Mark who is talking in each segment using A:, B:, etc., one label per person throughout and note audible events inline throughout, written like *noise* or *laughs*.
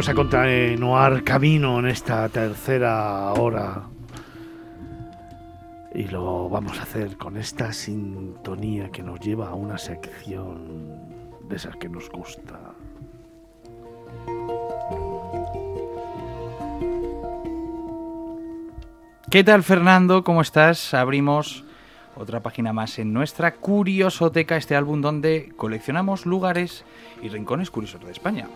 A: Vamos a continuar camino en esta tercera hora. Y lo vamos a hacer con esta sintonía que nos lleva a una sección de esas que nos gusta.
B: ¿Qué tal Fernando? ¿Cómo estás? Abrimos otra página más en nuestra Curiosoteca, este álbum donde coleccionamos lugares y rincones curiosos de España.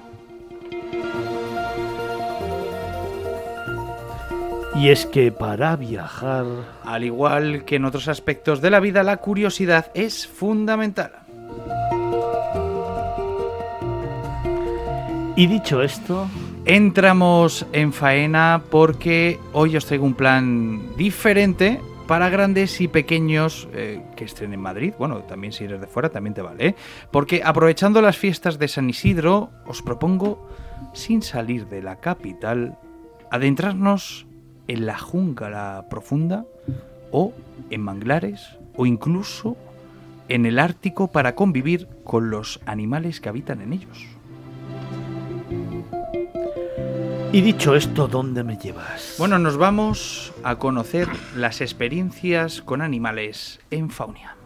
A: Y es que para viajar...
B: Al igual que en otros aspectos de la vida, la curiosidad es fundamental.
A: Y dicho esto,
B: entramos en faena porque hoy os traigo un plan diferente para grandes y pequeños eh, que estén en Madrid. Bueno, también si eres de fuera también te vale. ¿eh? Porque aprovechando las fiestas de San Isidro, os propongo, sin salir de la capital, adentrarnos en la jungla profunda o en manglares o incluso en el Ártico para convivir con los animales que habitan en ellos.
A: Y dicho esto, ¿dónde me llevas?
B: Bueno, nos vamos a conocer las experiencias con animales en Faunia.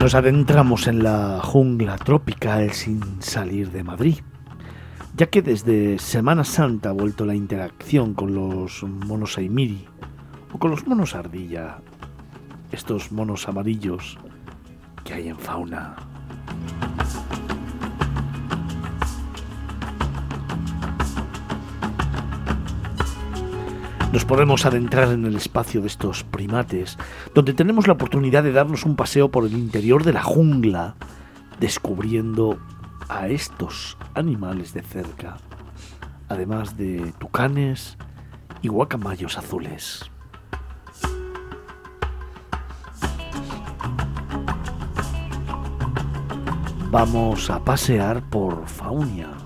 A: Nos adentramos en la jungla tropical sin salir de Madrid, ya que desde Semana Santa ha vuelto la interacción con los monos Aimiri o con los monos ardilla, estos monos amarillos que hay en fauna. Nos podemos adentrar en el espacio de estos primates, donde tenemos la oportunidad de darnos un paseo por el interior de la jungla, descubriendo a estos animales de cerca, además de tucanes y guacamayos azules. Vamos a pasear por Faunia.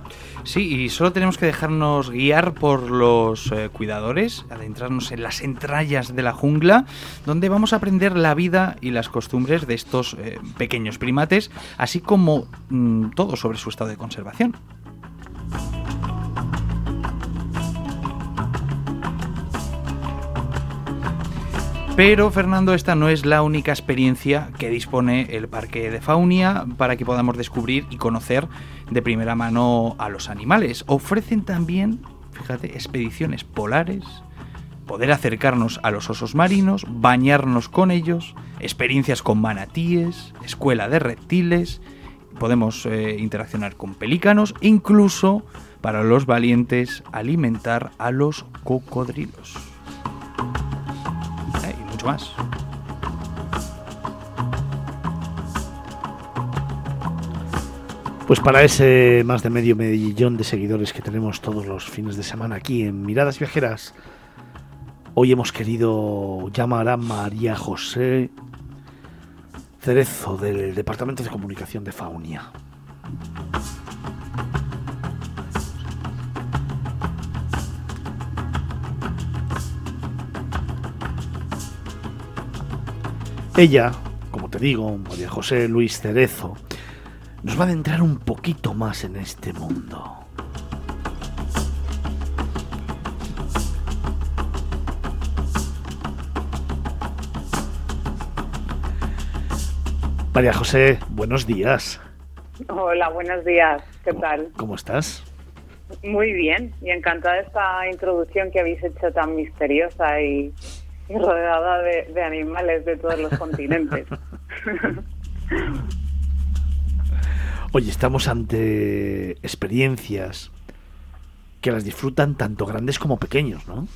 B: Sí, y solo tenemos que dejarnos guiar por los eh, cuidadores, adentrarnos en las entrañas de la jungla, donde vamos a aprender la vida y las costumbres de estos eh, pequeños primates, así como mm, todo sobre su estado de conservación. Pero Fernando, esta no es la única experiencia que dispone el Parque de Faunia para que podamos descubrir y conocer de primera mano a los animales. Ofrecen también, fíjate, expediciones polares, poder acercarnos a los osos marinos, bañarnos con ellos, experiencias con manatíes, escuela de reptiles, podemos eh, interaccionar con pelícanos, incluso para los valientes alimentar a los cocodrilos más.
A: Pues para ese más de medio millón de seguidores que tenemos todos los fines de semana aquí en Miradas Viajeras, hoy hemos querido llamar a María José Cerezo del Departamento de Comunicación de Faunia. Ella, como te digo, María José Luis Cerezo, nos va a adentrar un poquito más en este mundo. María José, buenos días.
C: Hola, buenos días. ¿Qué tal?
A: ¿Cómo estás?
C: Muy bien y encantada de esta introducción que habéis hecho tan misteriosa y, y rodeada de, animales de todos los continentes. *laughs*
A: Oye, estamos ante experiencias que las disfrutan tanto grandes como pequeños, ¿no?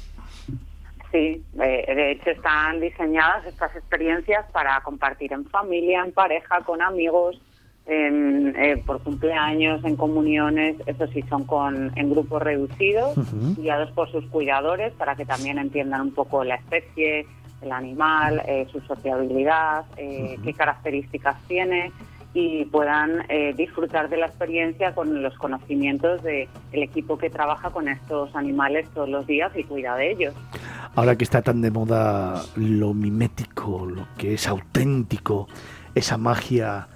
C: Sí, de hecho están diseñadas estas experiencias para compartir en familia, en pareja, con amigos, en, eh, por cumpleaños, en comuniones, eso sí, son con, en grupos reducidos, guiados por sus cuidadores para que también entiendan un poco la especie, el animal, eh, su sociabilidad, eh, qué características tiene y puedan disfrutar de la experiencia con los conocimientos del equipo que trabaja con estos animales todos los días y cuida de ellos.
A: ahora que está tan de moda lo mimético, lo que es auténtico, esa magia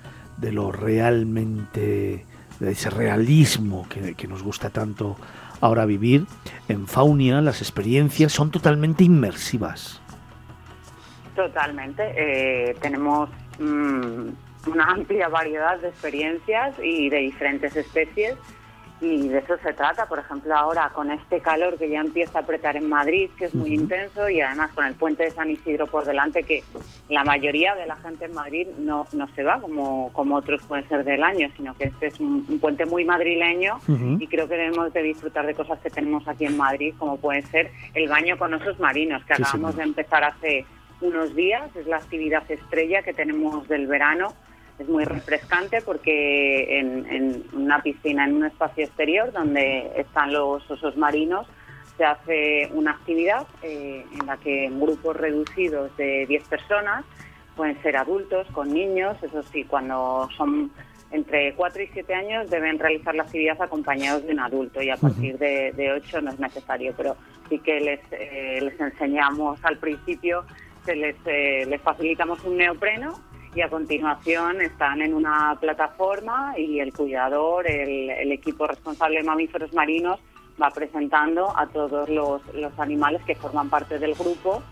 A: de lo realmente, de ese realismo que, que nos gusta tanto ahora vivir, en Faunia las experiencias son totalmente inmersivas.
C: Totalmente. Eh, tenemos mm, una amplia variedad de experiencias y de diferentes especies y de eso se trata. Por ejemplo, ahora con este calor que ya empieza a apretar en Madrid, que es muy intenso, y además con el puente de San Isidro por delante, que la mayoría de la gente en Madrid no, no se va como, como otros pueden ser del año, sino que este es un, puente muy madrileño y creo que debemos de disfrutar de cosas que tenemos aquí en Madrid, como puede ser el baño con osos marinos, que acabamos de empezar hace unos días, es la actividad estrella que tenemos del verano es muy refrescante porque en, una piscina, en un espacio exterior donde están los osos marinos, se hace una actividad eh, en la que en grupos reducidos de 10 personas, pueden ser adultos con niños, eso sí, cuando son entre 4 y 7 años deben realizar la actividad acompañados de un adulto y a partir de, de 8 no es necesario, pero sí que les, eh, les enseñamos al principio, se les, eh, les facilitamos un neopreno y a continuación están en una plataforma y el cuidador, el, equipo responsable de mamíferos marinos va presentando a todos los, animales que forman parte del grupo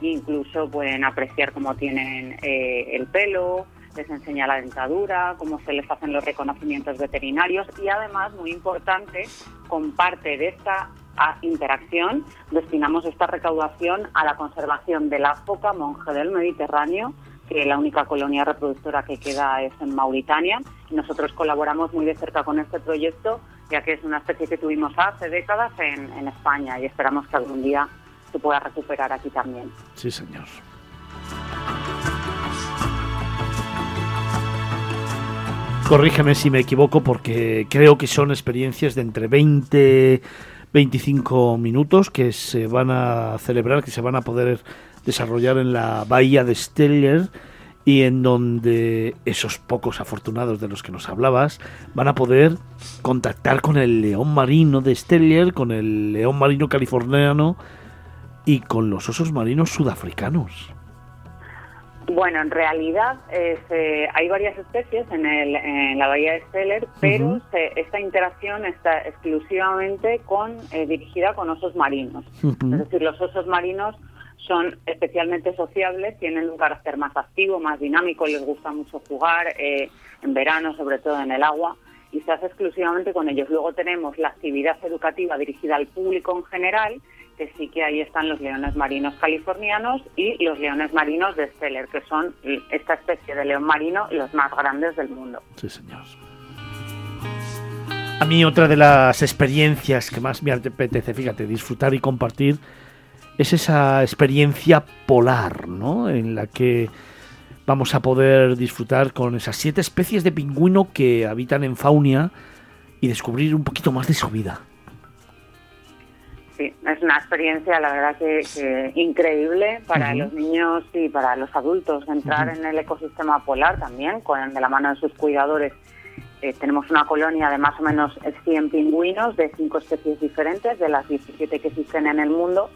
C: incluso pueden apreciar cómo tienen eh, el pelo, les enseña la dentadura, cómo se les hacen los reconocimientos veterinarios y además, muy importante, con parte de esta interacción destinamos esta recaudación a la conservación de la foca monje del Mediterráneo que la única colonia reproductora que queda es en Mauritania. Nosotros colaboramos muy de cerca con este proyecto, ya que es una especie que tuvimos hace décadas en, España y esperamos que algún día se pueda recuperar aquí también.
A: Sí, señor. Corrígeme si me equivoco porque creo que son experiencias de entre 20 25 minutos que se van a celebrar, que se van a poder desarrollar en la bahía de Steller y en donde esos pocos afortunados de los que nos hablabas van a poder contactar con el león marino de Steller, con el león marino californiano y con los osos marinos sudafricanos.
C: Bueno, en realidad eh, hay varias especies en, el, en, la bahía de Steller, pero esta interacción está exclusivamente con eh, dirigida con osos marinos. Es decir, los osos marinos son especialmente sociables, tienen un carácter más activo, más dinámico, les gusta mucho jugar, eh, en verano sobre todo en el agua, y se hace exclusivamente con ellos. Luego tenemos la actividad educativa dirigida al público en general, que sí que ahí están los leones marinos californianos y los leones marinos de Steller, que son esta especie de león marino los más grandes del mundo.
A: Sí, señor. A mí otra de las experiencias que más me apetece, fíjate, disfrutar y compartir es esa experiencia polar, ¿no? En la que vamos a poder disfrutar con esas siete especies de pingüino que habitan en Faunia y descubrir un poquito más de su vida.
C: Sí, es una experiencia, la verdad que, increíble para los niños y para los adultos. Entrar en el ecosistema polar también, con de la mano de sus cuidadores. Eh, tenemos una colonia de más o menos 100 pingüinos de cinco especies diferentes, de las 17 que existen en el mundo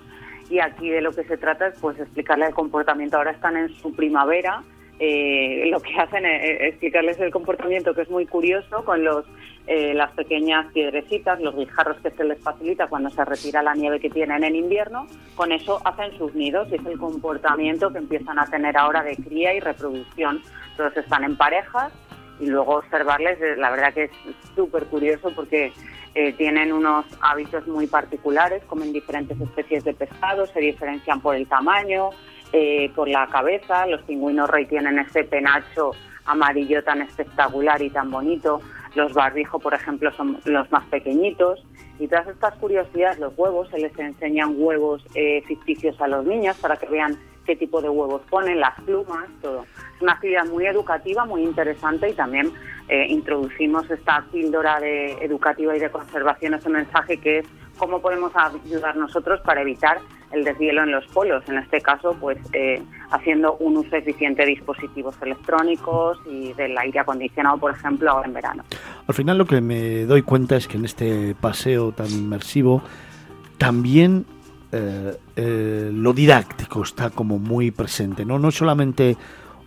C: y aquí de lo que se trata es pues explicarles el comportamiento. Ahora están en su primavera, eh, lo que hacen es explicarles el comportamiento que es muy curioso con los eh, las pequeñas piedrecitas, los guijarros que se les facilita cuando se retira la nieve que tienen en invierno, con eso hacen sus nidos y es el comportamiento que empiezan a tener ahora de cría y reproducción. Todos están en parejas y luego observarles, eh, la verdad que es súper curioso porque eh, tienen unos hábitos muy particulares, comen diferentes especies de pescado, se diferencian por el tamaño, eh, por la cabeza. Los pingüinos rey tienen ese penacho amarillo tan espectacular y tan bonito. Los barbijo, por ejemplo, son los más pequeñitos. Y todas estas curiosidades, los huevos, se les enseñan huevos eh, ficticios a los niños para que vean qué tipo de huevos ponen, las plumas, todo. Una actividad muy educativa, muy interesante y también eh, introducimos esta píldora de educativa y de conservación, ese mensaje que es cómo podemos ayudar nosotros para evitar el deshielo en los polos, en este caso, pues eh, haciendo un uso eficiente de dispositivos electrónicos y del aire acondicionado, por ejemplo, ahora en verano.
A: Al final lo que me doy cuenta es que en este paseo tan inmersivo también eh, lo didáctico está como muy presente, ¿no? No solamente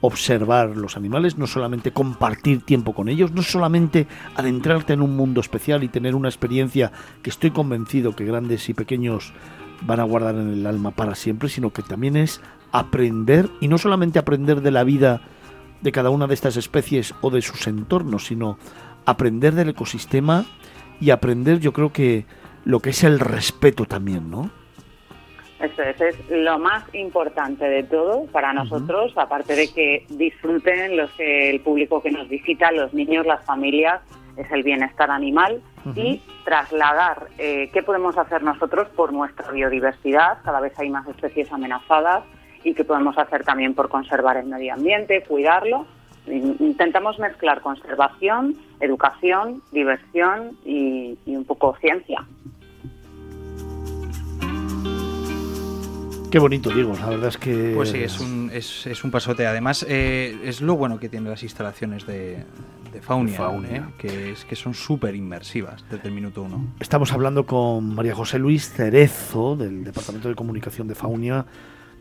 A: observar los animales, no solamente compartir tiempo con ellos, no solamente adentrarte en un mundo especial y tener una experiencia que estoy convencido que grandes y pequeños van a guardar en el alma para siempre, sino que también es aprender, y no solamente aprender de la vida de cada una de estas especies o de sus entornos, sino aprender del ecosistema y aprender yo creo que lo que es el respeto también, ¿no?
C: Eso es, es lo más importante de todo para nosotros, aparte de que disfruten los el público que nos visita, los niños, las familias, es el bienestar animal y trasladar eh, qué podemos hacer nosotros por nuestra biodiversidad, cada vez hay más especies amenazadas y qué podemos hacer también por conservar el medio ambiente, cuidarlo. Intentamos mezclar conservación, educación, diversión y un poco ciencia.
A: Qué bonito, Diego, la verdad es que...
B: Pues sí, es un, es, es un pasote. Además, eh, es lo bueno que tienen las instalaciones de, de Faunia, ¿eh? que, es, que son súper inmersivas desde el minuto uno.
A: Estamos hablando con María José Luis Cerezo, del Departamento de Comunicación de Faunia.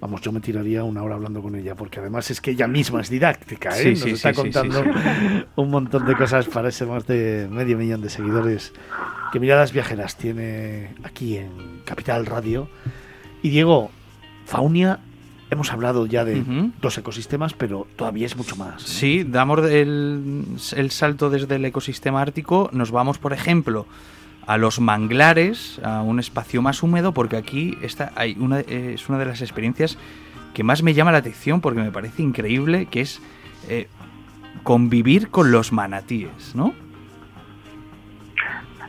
A: Vamos, yo me tiraría una hora hablando con ella, porque además es que ella misma es didáctica, ¿eh? Nos está contando un montón de cosas para ese más de medio millón de seguidores que Miradas Viajeras tiene aquí en Capital Radio. Y Diego, Faunia, hemos hablado ya de dos ecosistemas, pero todavía es mucho más.
B: Sí, damos el, salto desde el ecosistema ártico, nos vamos, por ejemplo, a los manglares, a un espacio más húmedo, porque aquí está, hay una, es una de las experiencias que más me llama la atención, porque me parece increíble, que es eh, convivir con los manatíes, ¿no?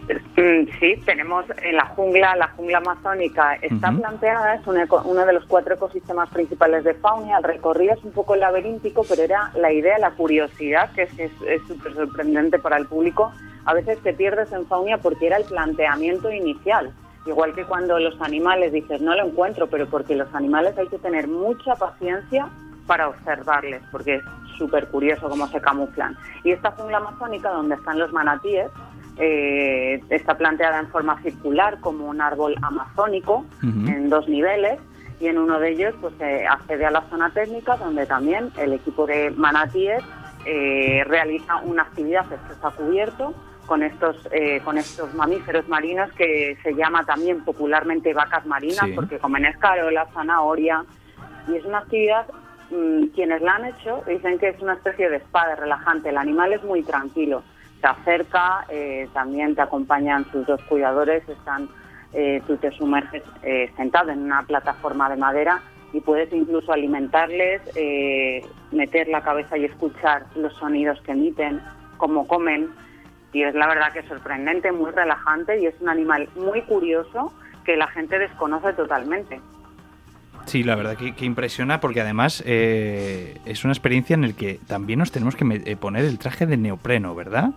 C: Mm, sí, tenemos en la jungla, la jungla amazónica está planteada, es uno de los cuatro ecosistemas principales de fauna. El recorrido es un poco laberíntico, pero era la idea, la curiosidad, que es súper sorprendente para el público. A veces te pierdes en fauna porque era el planteamiento inicial. Igual que cuando los animales dices, no lo encuentro, pero porque los animales hay que tener mucha paciencia para observarles, porque es súper curioso cómo se camuflan. Y esta jungla amazónica, donde están los manatíes, eh, está planteada en forma circular como un árbol amazónico en dos niveles y en uno de ellos pues accede a la zona técnica donde también el equipo de manatíes eh, realiza una actividad que está cubierto con estos eh, con estos mamíferos marinos que se llama también popularmente vacas marinas porque comen escarola, zanahoria y es una actividad mm, quienes la han hecho dicen que es una especie de espada relajante. El animal es muy tranquilo se acerca, eh, también te acompañan sus dos cuidadores, están, eh, tú te sumerges eh, sentado en una plataforma de madera y puedes incluso alimentarles, meter la cabeza y escuchar los sonidos que emiten, cómo comen. Y es la verdad que es sorprendente, muy relajante y es un animal muy curioso que la gente desconoce totalmente.
B: Sí, la verdad que, impresiona porque además es una experiencia en la que también nos tenemos que poner el traje de neopreno, ¿verdad?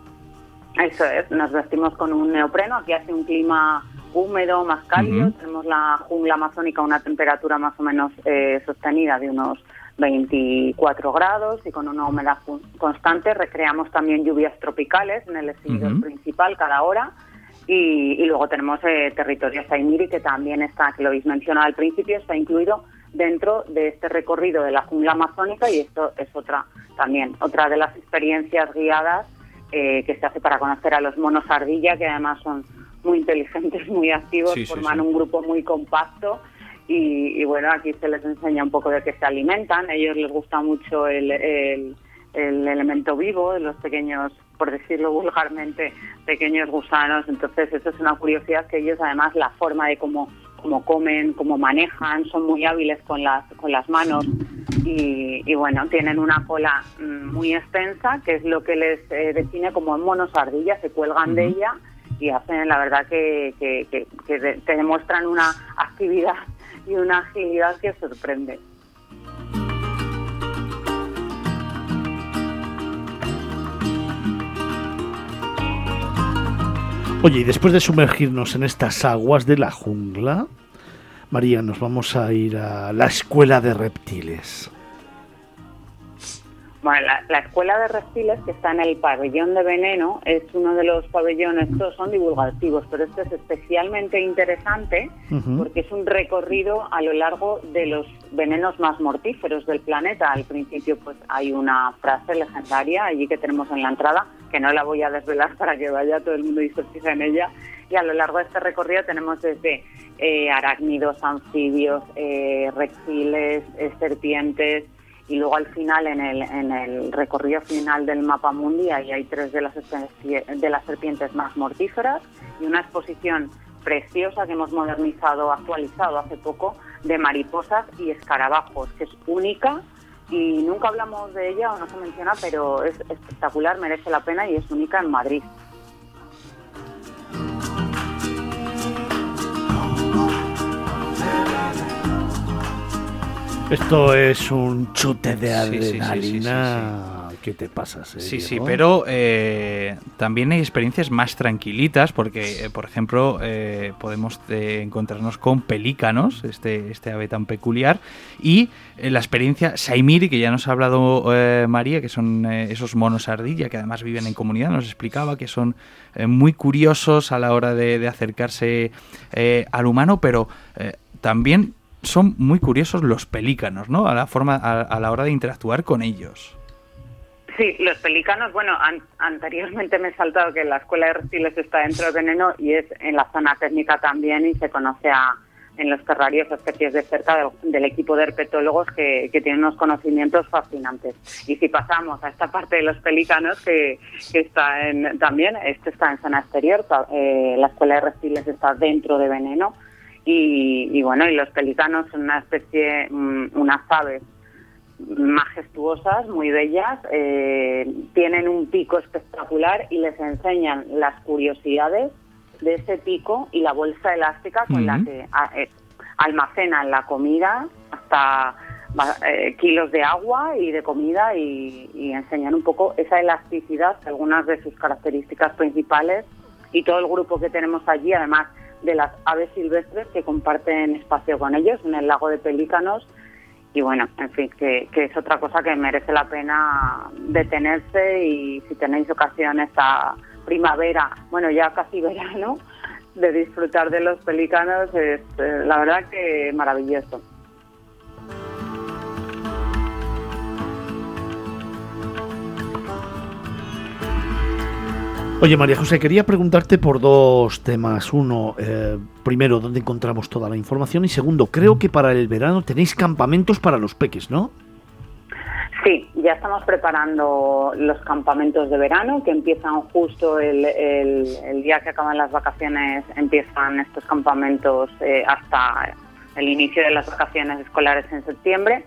C: Eso es, nos vestimos con un neopreno, aquí hace un clima húmedo, más cálido, tenemos la jungla amazónica a una temperatura más o menos eh, sostenida de unos 24 grados y con una humedad constante. Recreamos también lluvias tropicales en el exterior principal cada hora. Y, luego tenemos eh, territorio Saimiri, que también está, que lo habéis mencionado al principio, está incluido dentro de este recorrido de la jungla amazónica y esto es otra también, otra de las experiencias guiadas eh, que se hace para conocer a los monos ardilla, que además son muy inteligentes, *laughs* muy activos, forman un grupo muy compacto. Y, bueno, aquí se les enseña un poco de qué se alimentan. A ellos les gusta mucho el, el, elemento vivo, los pequeños, por decirlo vulgarmente, pequeños gusanos. Entonces, eso es una curiosidad que ellos, además, la forma de cómo, cómo comen, cómo manejan, son muy hábiles con las, con las manos y, bueno, tienen una cola mm, muy extensa, que es lo que les eh, define como monos ardillas, se cuelgan de ella y hacen, la verdad, que, que, te demuestran una actividad *laughs* y una agilidad que sorprende.
A: Oye, y después de sumergirnos en estas aguas de la jungla, María, nos vamos a ir a la escuela de reptiles.
C: Bueno, la, Escuela de Reptiles, que está en el pabellón de veneno, es uno de los pabellones, todos son divulgativos, pero este es especialmente interesante porque es un recorrido a lo largo de los venenos más mortíferos del planeta. Al principio pues hay una frase legendaria allí que tenemos en la entrada, que no la voy a desvelar para que vaya todo el mundo y en ella. Y a lo largo de este recorrido tenemos desde eh, arácnidos, anfibios, eh, reptiles, eh, serpientes, y luego al final en el, en el recorrido final del mapa mundi ahí hay tres de las, de las serpientes más mortíferas y una exposición preciosa que hemos modernizado, actualizado hace poco de mariposas y escarabajos, que es única y nunca hablamos de ella o no se menciona, pero es espectacular, merece la pena y es única en Madrid.
A: Esto es un chute de adrenalina. ¿Qué te pasas? Eh,
B: sí, sí, pero eh, también hay experiencias más tranquilitas porque, eh, por ejemplo, podemos encontrarnos con pelícanos, este, este ave tan peculiar, y la experiencia Saimiri, que ya nos ha hablado María, que son esos monos ardilla que además viven en comunidad, nos explicaba que son muy curiosos a la hora de, de acercarse al humano, pero también son muy curiosos los pelícanos, ¿no? A la forma, a, la hora de interactuar con ellos.
C: Sí, los pelícanos, bueno, anteriormente me he saltado que la escuela de reptiles está dentro de veneno y es en la zona técnica también y se conoce a, en los terrarios especies de cerca del, equipo de herpetólogos que, tienen unos conocimientos fascinantes. Y si pasamos a esta parte de los pelícanos, que, está en, también, este está en zona exterior, eh, la escuela de reptiles está dentro de veneno, y, bueno, y los pelicanos son una especie, mm, unas aves majestuosas, muy bellas, eh, tienen un pico espectacular y les enseñan las curiosidades de ese pico y la bolsa elástica con la que eh, almacenan la comida hasta eh, kilos de agua y de comida y, y, enseñan un poco esa elasticidad, algunas de sus características principales y todo el grupo que tenemos allí, además de las aves silvestres que comparten espacio con ellos en el lago de Pelícanos. Y bueno, en fin, que, es otra cosa que merece la pena detenerse y si tenéis ocasión esta primavera, bueno, ya casi verano, de disfrutar de los pelícanos, es eh, la verdad que maravilloso.
A: Oye, María José, quería preguntarte por dos temas. Uno, eh, primero, ¿dónde encontramos toda la información? Y segundo, creo que para el verano tenéis campamentos para los peques, ¿no?
C: Sí, ya estamos preparando los campamentos de verano que empiezan justo el, día que acaban las vacaciones, empiezan estos campamentos eh, hasta el inicio de las vacaciones escolares en septiembre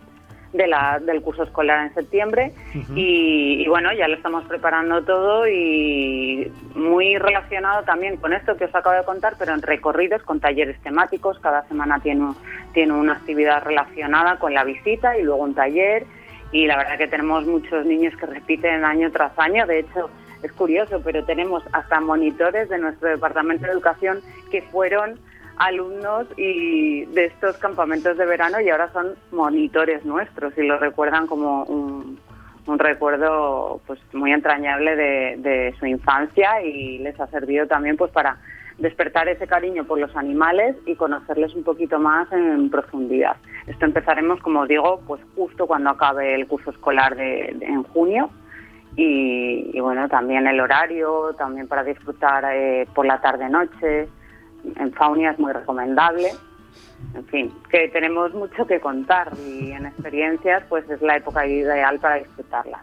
C: de la, del curso escolar en septiembre. Y, bueno, ya lo estamos preparando todo y muy relacionado también con esto que os acabo de contar, pero en recorridos con talleres temáticos, cada semana tiene, tiene una actividad relacionada con la visita y luego un taller. Y la verdad que tenemos muchos niños que repiten año tras año, de hecho es curioso, pero tenemos hasta monitores de nuestro departamento de educación que fueron alumnos y de estos campamentos de verano y ahora son monitores nuestros y lo recuerdan como un, recuerdo pues muy entrañable de, su infancia y les ha servido también pues para despertar ese cariño por los animales y conocerles un poquito más en profundidad. Esto empezaremos, como digo, pues justo cuando acabe el curso escolar de, en junio y, bueno, también el horario, también para disfrutar eh, por la tarde-noche, en Faunia es muy recomendable. En fin, que tenemos mucho que contar y en experiencias pues es la época ideal para disfrutarlas.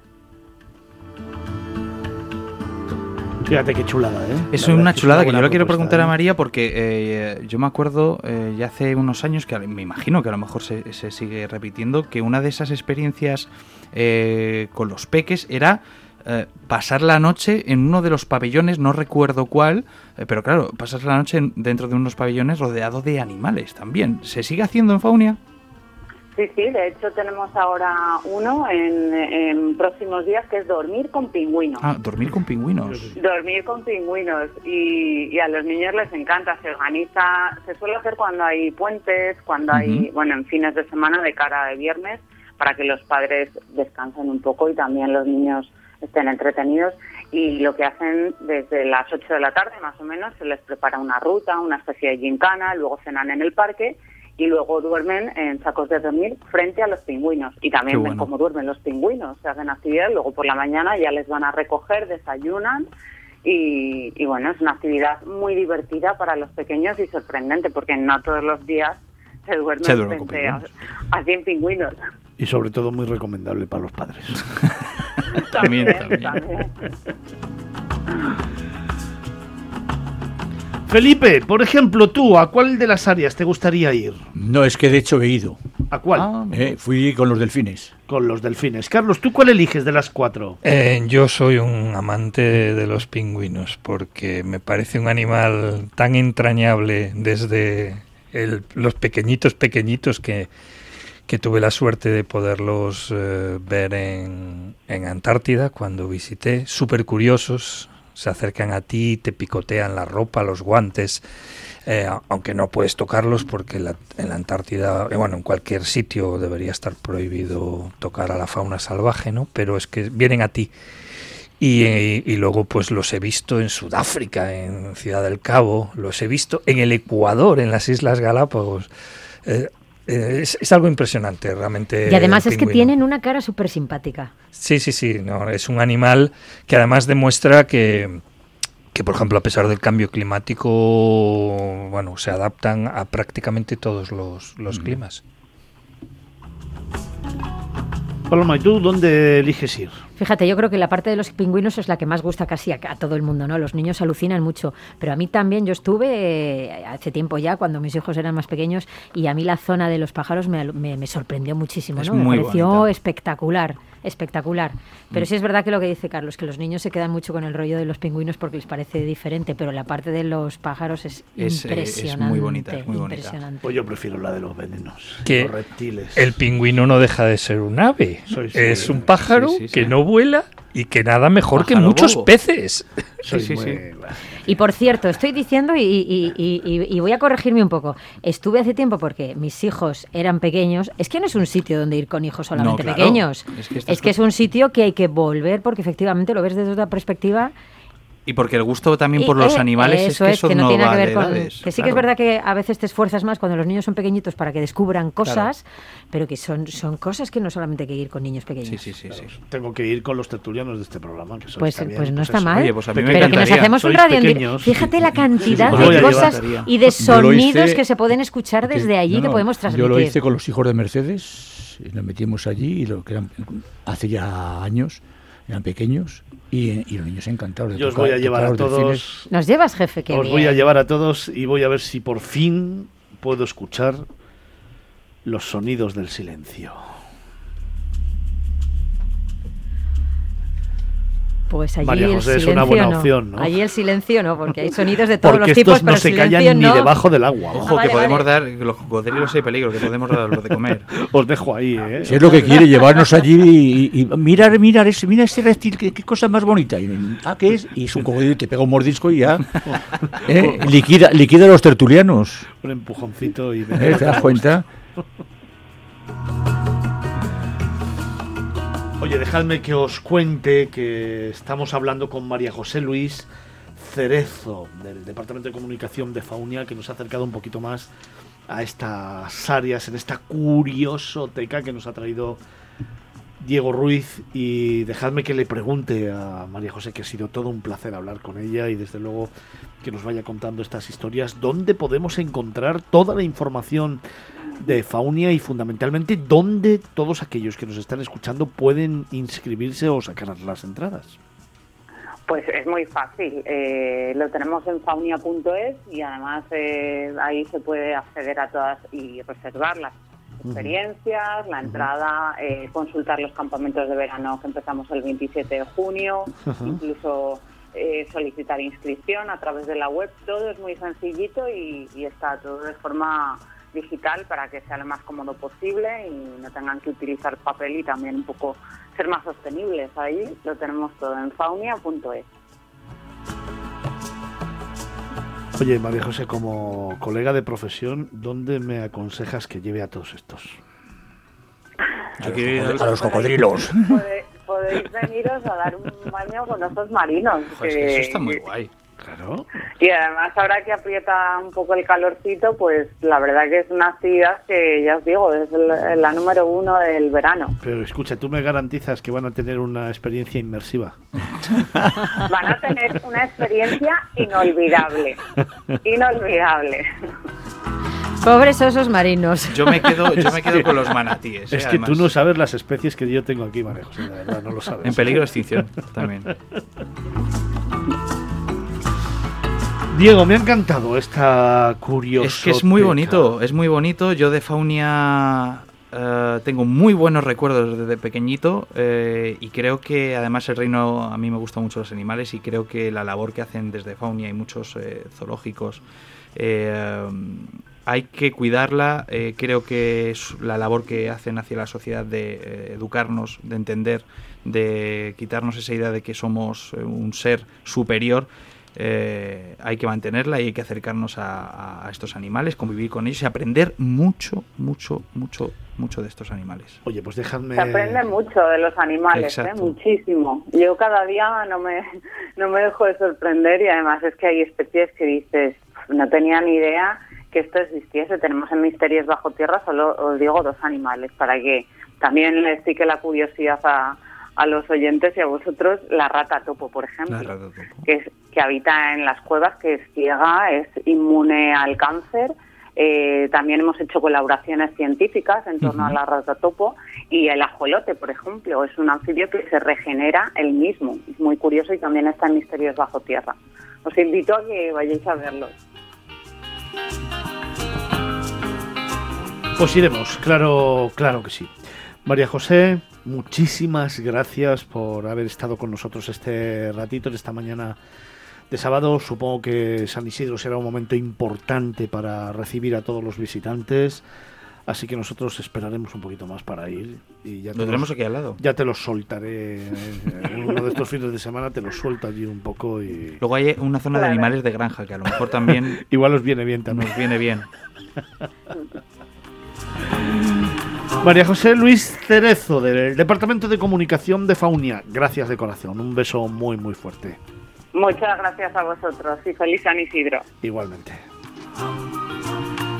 A: Fíjate qué chulada, ¿eh?
B: Es una chulada que yo le quiero preguntar a ¿eh? María porque eh, yo me acuerdo eh, ya hace unos años, que me imagino que a lo mejor se, se sigue repitiendo, que una de esas experiencias con los peques era eh, pasar la noche en uno de los pabellones, no recuerdo cuál, eh, pero claro, pasar la noche dentro de unos pabellones rodeado de animales también. ¿Se sigue haciendo en Faunia?
C: Sí, sí, de hecho tenemos ahora uno en, próximos días que es dormir con pingüinos.
B: Ah, dormir con pingüinos.
C: Dormir con pingüinos y, a los niños les encanta, se organiza, se suele hacer cuando hay puentes, cuando hay, bueno, en fines de semana de cara de viernes, para que los padres descansen un poco y también los niños estén entretenidos y lo que hacen desde las 8 de la tarde más o menos se les prepara una ruta, una especie de gincana, luego cenan en el parque y luego duermen en sacos de dormir frente a los pingüinos y también ven cómo duermen los pingüinos, se hacen actividad, luego por la mañana ya les van a recoger, desayunan y, y bueno, es una actividad muy divertida para los pequeños y sorprendente porque no todos los días se duermen frente a, a 100 pingüinos.
A: Y sobre todo muy recomendable para los padres. *laughs* *laughs*
B: también, también.
A: Felipe, por ejemplo, tú, ¿a cuál de las áreas te gustaría ir?
D: No, es que de hecho he ido.
A: ¿A cuál?
D: Ah, eh, fui con los delfines.
A: Con los delfines. Carlos, ¿tú cuál eliges de las cuatro?
E: Eh, yo soy un amante de los pingüinos porque me parece un animal tan entrañable desde los pequeñitos, pequeñitos que, que tuve la suerte de poderlos eh, ver en, en Antártida cuando visité, súper curiosos, se acercan a ti, te picotean la ropa, los guantes, eh, aunque no puedes tocarlos porque en la Antártida, eh, bueno, en cualquier sitio debería estar prohibido tocar a la fauna salvaje, ¿no? Pero es que vienen a ti. Y, luego pues los he visto en Sudáfrica, en Ciudad del Cabo, los he visto en el Ecuador, en las Islas Galápagos. Eh, es, algo impresionante, realmente.
F: Y además es que tienen una cara súper simpática.
E: Sí, sí, sí. No, es un animal que además demuestra que, que, por ejemplo, a pesar del cambio climático, bueno, se adaptan a prácticamente todos los, los climas.
A: Paloma, ¿y tú dónde eliges ir?
F: Fíjate, yo creo que la parte de los pingüinos es la que más gusta casi a, todo el mundo, ¿no? Los niños alucinan mucho, pero a mí también yo estuve eh, hace tiempo ya, cuando mis hijos eran más pequeños, y a mí la zona de los pájaros me, sorprendió muchísimo, ¿no? me pareció espectacular espectacular. Pero mm. sí es verdad que lo que dice Carlos, que los niños se quedan mucho con el rollo de los pingüinos porque les parece diferente, pero la parte de los pájaros es, impresionante. Eh, es muy bonita, es muy bonita.
A: Pues yo prefiero la de los venenos,
E: que
A: los reptiles.
E: El pingüino no deja de ser un ave, es un pájaro que no vuela y que nada mejor que muchos peces.
F: Y por cierto, estoy diciendo y, voy a corregirme un poco. Estuve hace tiempo porque mis hijos eran pequeños. Es que no es un sitio donde ir con hijos solamente pequeños. Es que, es un sitio que hay que volver porque efectivamente lo ves desde otra perspectiva.
B: Y porque el gusto también por los eh, animales es que eso, no, tiene que ver con...
F: que sí que es verdad que a veces te esfuerzas más cuando los niños son pequeñitos para que descubran cosas, pero que son, son cosas que no solamente hay que ir con niños pequeños.
B: Sí, sí, sí,
A: Tengo que ir con los tertulianos de este programa. Que
F: pues,
A: está
F: pues no está mal.
B: Pues
F: pero que nos hacemos un radio Fíjate la cantidad de cosas y de sonidos que se pueden escuchar desde allí que podemos transmitir.
D: Yo lo hice con los hijos de Mercedes, y nos metimos allí y lo que eran, hace ya años eran pequeños y, los niños encantados.
A: De Yo os voy a llevar a todos.
F: Nos llevas, jefe, que
A: Os voy a llevar a todos y voy a ver si por fin puedo escuchar los sonidos del silencio.
F: Pues allí
A: María
F: el
A: José
F: silencio
A: es una buena
F: no.
A: opción, ¿no?
F: Allí el silencio no, porque hay sonidos de todos
A: porque
F: los tipos,
A: estos no
F: pero
A: se callan
F: no.
A: ni debajo del agua.
B: Ojo,
F: Ah,
B: que podemos
F: vale.
B: dar, los cocodrilos hay peligro, que podemos dar los de comer. *laughs*
A: Os dejo ahí, ¿eh?
D: Si es lo que quiere, llevarnos allí y, y mirar, mirar, ese, mira ese reptil, qué, qué cosa más bonita. Y, ah, ¿qué es? Y es un cocodrilo, y te pega un mordisco y ya. *laughs* ¿eh? Liquida, liquida a los tertulianos.
A: Un empujoncito y...
D: ¿eh? ¿Te das cuenta? *laughs*
A: Oye, dejadme que os cuente que estamos hablando con María José Luis Cerezo, del Departamento de Comunicación de Faunia, que nos ha acercado un poquito más a estas áreas, en esta curiosoteca que nos ha traído Diego Ruiz. Y dejadme que le pregunte a María José, que ha sido todo un placer hablar con ella y desde luego que nos vaya contando estas historias, dónde podemos encontrar toda la información de Faunia y fundamentalmente dónde todos aquellos que nos están escuchando pueden inscribirse o sacar las entradas.
C: Pues es muy fácil. Eh, lo tenemos en faunia.es y además eh, ahí se puede acceder a todas y reservar las experiencias, la entrada, eh, consultar los campamentos de verano que empezamos el 27 de junio, incluso eh, solicitar inscripción a través de la web. Todo es muy sencillito y, y está todo de forma digital para que sea lo más cómodo posible y no tengan que utilizar papel y también un poco ser más sostenibles. Ahí lo tenemos todo en faunia.es.
A: Oye, María José, como colega de profesión, ¿dónde me aconsejas que lleve a todos estos?
B: Yo quiero ir
D: A los cocodrilos.
C: Podéis veniros a dar un baño con osos marinos.
B: Que eso está muy guay.
A: Claro.
C: Y además ahora que aprieta un poco el calorcito, pues la verdad que es una actividad que ya os digo, es el- la número uno del verano.
A: Pero escucha, tú me garantizas que van a tener una experiencia inmersiva. *laughs*
C: Van a tener una experiencia inolvidable. Inolvidable.
F: Pobres osos marinos.
B: Yo me quedo, yo me quedo *laughs* con los manatíes.
A: Es
B: eh,
A: que tú no sabes las especies que yo tengo aquí, María José, de verdad, no lo sabes.
B: En peligro de extinción también. *laughs*
A: Diego, me ha encantado esta curiosa.
B: Es que es muy bonito, es muy bonito. Yo de Faunia eh, tengo muy buenos recuerdos desde pequeñito eh, y creo que además el reino, a mí me gustan mucho los animales y creo que la labor que hacen desde Faunia y muchos eh, zoológicos eh, hay que cuidarla. creo que es la labor que hacen hacia la sociedad de educarnos, de entender, de quitarnos esa idea de que somos un ser superior. Eh, hay que mantenerla y hay que acercarnos a, a estos animales, convivir con ellos y aprender mucho, mucho, mucho, mucho de estos animales.
A: Oye, pues déjame.
C: Se aprende mucho de los animales, ¿eh? Muchísimo. Yo cada día no me, no me dejo de sorprender y además es que hay especies que dices, no tenía ni idea que esto existiese. Tenemos en Misterios Bajo Tierra, solo os digo dos animales, para que también les pique la curiosidad a, a los oyentes y a vosotros, la rata topo, por ejemplo
B: rata topo.
C: que, es- que habita en las cuevas, que es ciega, es inmune al cáncer. Eh, también hemos hecho colaboraciones científicas en torno a la ratatopo y el ajolote, por ejemplo, es un anfibio que se regenera el mismo. Es muy curioso y también está en Misterios Bajo Tierra. Os invito a que vayáis a verlos.
A: Pues iremos, claro, claro que sí. María José, muchísimas gracias por haber estado con nosotros este ratito, esta mañana de sábado. Supongo que San Isidro será un momento importante para recibir a todos los visitantes. Así que nosotros esperaremos un poquito más para ir. Y ya te
B: Lo tenemos
A: los-
B: aquí al lado.
A: Ya te los soltaré. En uno de estos fines de semana te los suelto allí un poco y.
B: Luego hay una zona de animales de granja que a lo mejor también *laughs*
A: Igual os viene bien también.
B: nos viene bien. *laughs*
A: María José Luis Cerezo, del Departamento de Comunicación de Faunia. Gracias de corazón. Un beso muy, muy fuerte.
C: Muchas gracias a vosotros y feliz San Isidro.
A: Igualmente.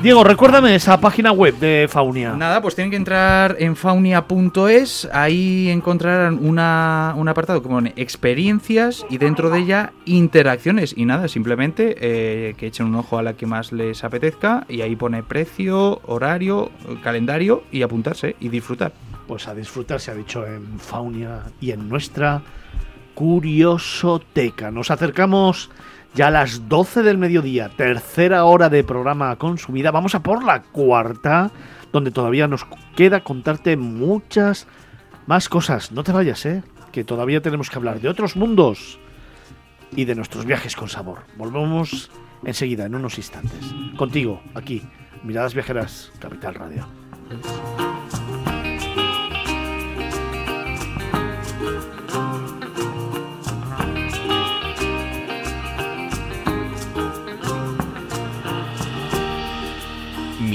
A: Diego, recuérdame esa página web de Faunia.
B: Nada, pues tienen que entrar en faunia.es, ahí encontrarán una, un apartado que pone experiencias y dentro de ella interacciones. Y nada, simplemente eh, que echen un ojo a la que más les apetezca y ahí pone precio, horario, calendario y apuntarse y disfrutar.
A: Pues a disfrutar, se ha dicho en Faunia y en nuestra Curiosoteca. Nos acercamos ya a las 12 del mediodía, tercera hora de programa consumida. Vamos a por la cuarta, donde todavía nos queda contarte muchas más cosas. No te vayas, ¿eh? Que todavía tenemos que hablar de otros mundos y de nuestros viajes con sabor. Volvemos enseguida, en unos instantes. Contigo, aquí, Miradas Viajeras, Capital Radio.